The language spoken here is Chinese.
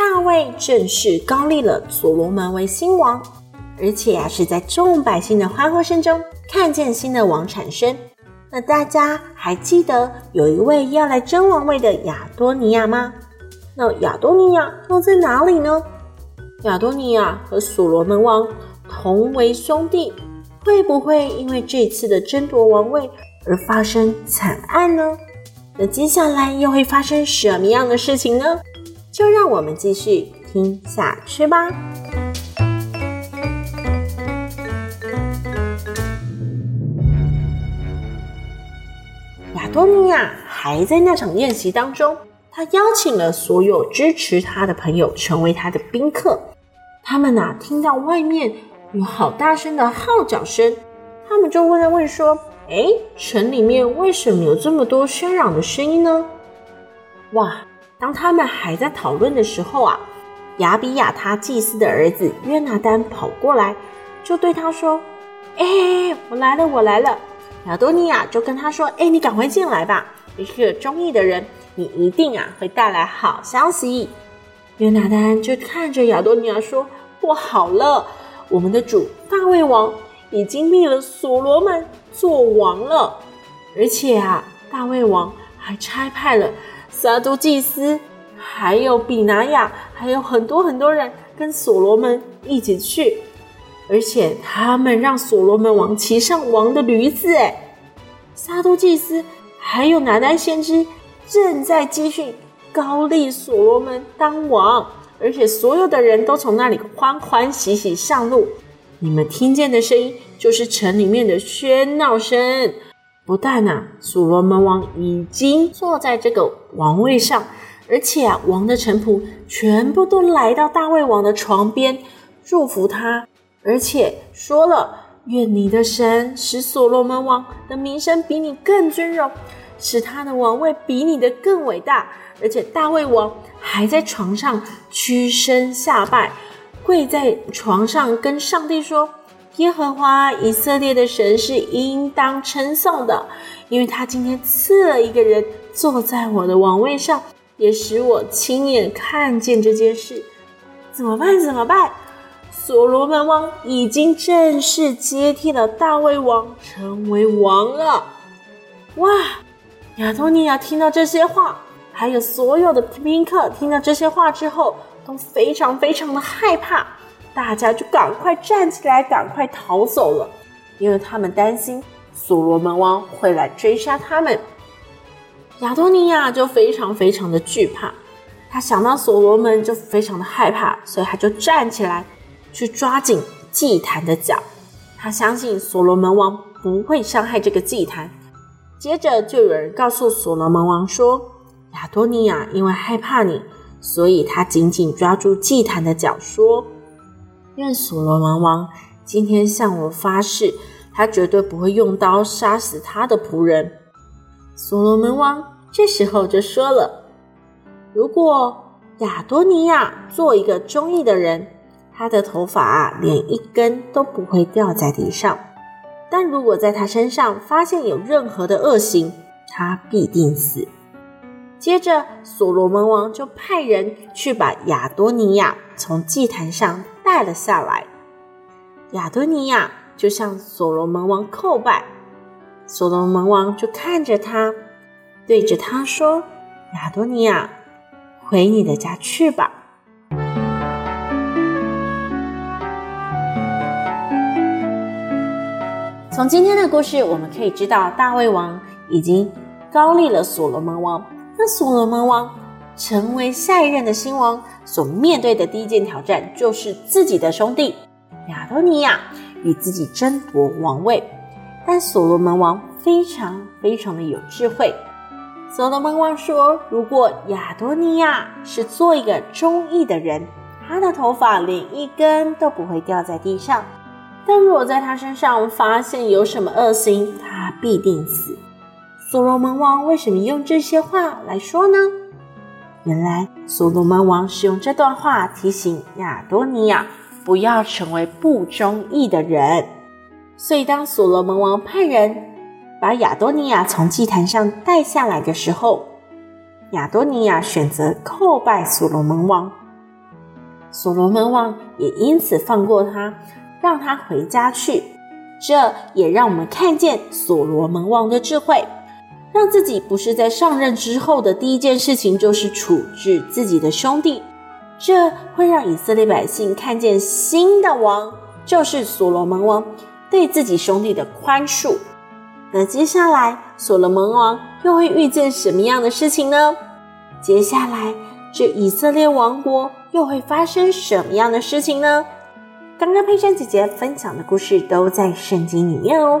大卫正式高立了所罗门为新王，而且啊是在众百姓的欢呼声中看见新的王产生。那大家还记得有一位要来争王位的亚多尼亚吗？那亚多尼亚又在哪里呢？亚多尼亚和所罗门王同为兄弟，会不会因为这次的争夺王位而发生惨案呢？那接下来又会发生什么样的事情呢？就让我们继续听下去吧。亚多尼亚还在那场宴席当中，他邀请了所有支持他的朋友成为他的宾客。他们呐、啊，听到外面有好大声的号角声，他们就问了问说：“哎，城里面为什么有这么多喧嚷的声音呢？”哇！当他们还在讨论的时候啊，亚比亚他祭司的儿子约拿单跑过来，就对他说：“哎，我来了，我来了。”亚多尼亚就跟他说：“哎，你赶快进来吧，你是个忠义的人，你一定啊会带来好消息。”约拿单就看着亚多尼亚说：“不好了，我们的主大卫王已经立了所罗门做王了，而且啊，大卫王还差派了。”撒都祭司，还有比拿雅，还有很多很多人跟所罗门一起去，而且他们让所罗门王骑上王的驴子。哎，撒都祭司还有拿单先知正在继续膏立所罗门当王，而且所有的人都从那里欢欢喜喜上路。你们听见的声音就是城里面的喧闹声。不但啊，所罗门王已经坐在这个王位上，而且啊，王的臣仆全部都来到大卫王的床边祝福他，而且说了：愿你的神使所罗门王的名声比你更尊荣，使他的王位比你的更伟大。而且大卫王还在床上屈身下拜，跪在床上跟上帝说。耶和华以色列的神是应当称颂的，因为他今天赐了一个人坐在我的王位上，也使我亲眼看见这件事。怎么办？怎么办？所罗门王已经正式接替了大卫王，成为王了。哇！亚多尼亚听到这些话，还有所有的宾客听到这些话之后，都非常非常的害怕。大家就赶快站起来，赶快逃走了，因为他们担心所罗门王会来追杀他们。亚多尼亚就非常非常的惧怕，他想到所罗门就非常的害怕，所以他就站起来去抓紧祭坛的脚。他相信所罗门王不会伤害这个祭坛。接着就有人告诉所罗门王说：“亚多尼亚因为害怕你，所以他紧紧抓住祭坛的脚，说。”愿所罗门王今天向我发誓，他绝对不会用刀杀死他的仆人。所罗门王这时候就说了：“如果亚多尼亚做一个忠义的人，他的头发啊，连一根都不会掉在地上；但如果在他身上发现有任何的恶行，他必定死。”接着，所罗门王就派人去把亚多尼亚从祭坛上带了下来。亚多尼亚就向所罗门王叩拜，所罗门王就看着他，对着他说：“亚多尼亚，回你的家去吧。”从今天的故事，我们可以知道，大卫王已经高立了所罗门王。那所罗门王成为下一任的新王，所面对的第一件挑战就是自己的兄弟亚多尼亚与自己争夺王位。但所罗门王非常非常的有智慧，所罗门王说：“如果亚多尼亚是做一个忠义的人，他的头发连一根都不会掉在地上；但如果在他身上发现有什么恶行，他必定死。”所罗门王为什么用这些话来说呢？原来所罗门王是用这段话提醒亚多尼亚不要成为不忠义的人。所以，当所罗门王派人把亚多尼亚从祭坛上带下来的时候，亚多尼亚选择叩拜所罗门王，所罗门王也因此放过他，让他回家去。这也让我们看见所罗门王的智慧，让自己不是在上任之后的第一件事情就是处置自己的兄弟，这会让以色列百姓看见新的王就是所罗门王对自己兄弟的宽恕。那接下来，所罗门王又会遇见什么样的事情呢？接下来，这以色列王国又会发生什么样的事情呢？刚刚佩珊姐姐分享的故事都在圣经里面哦，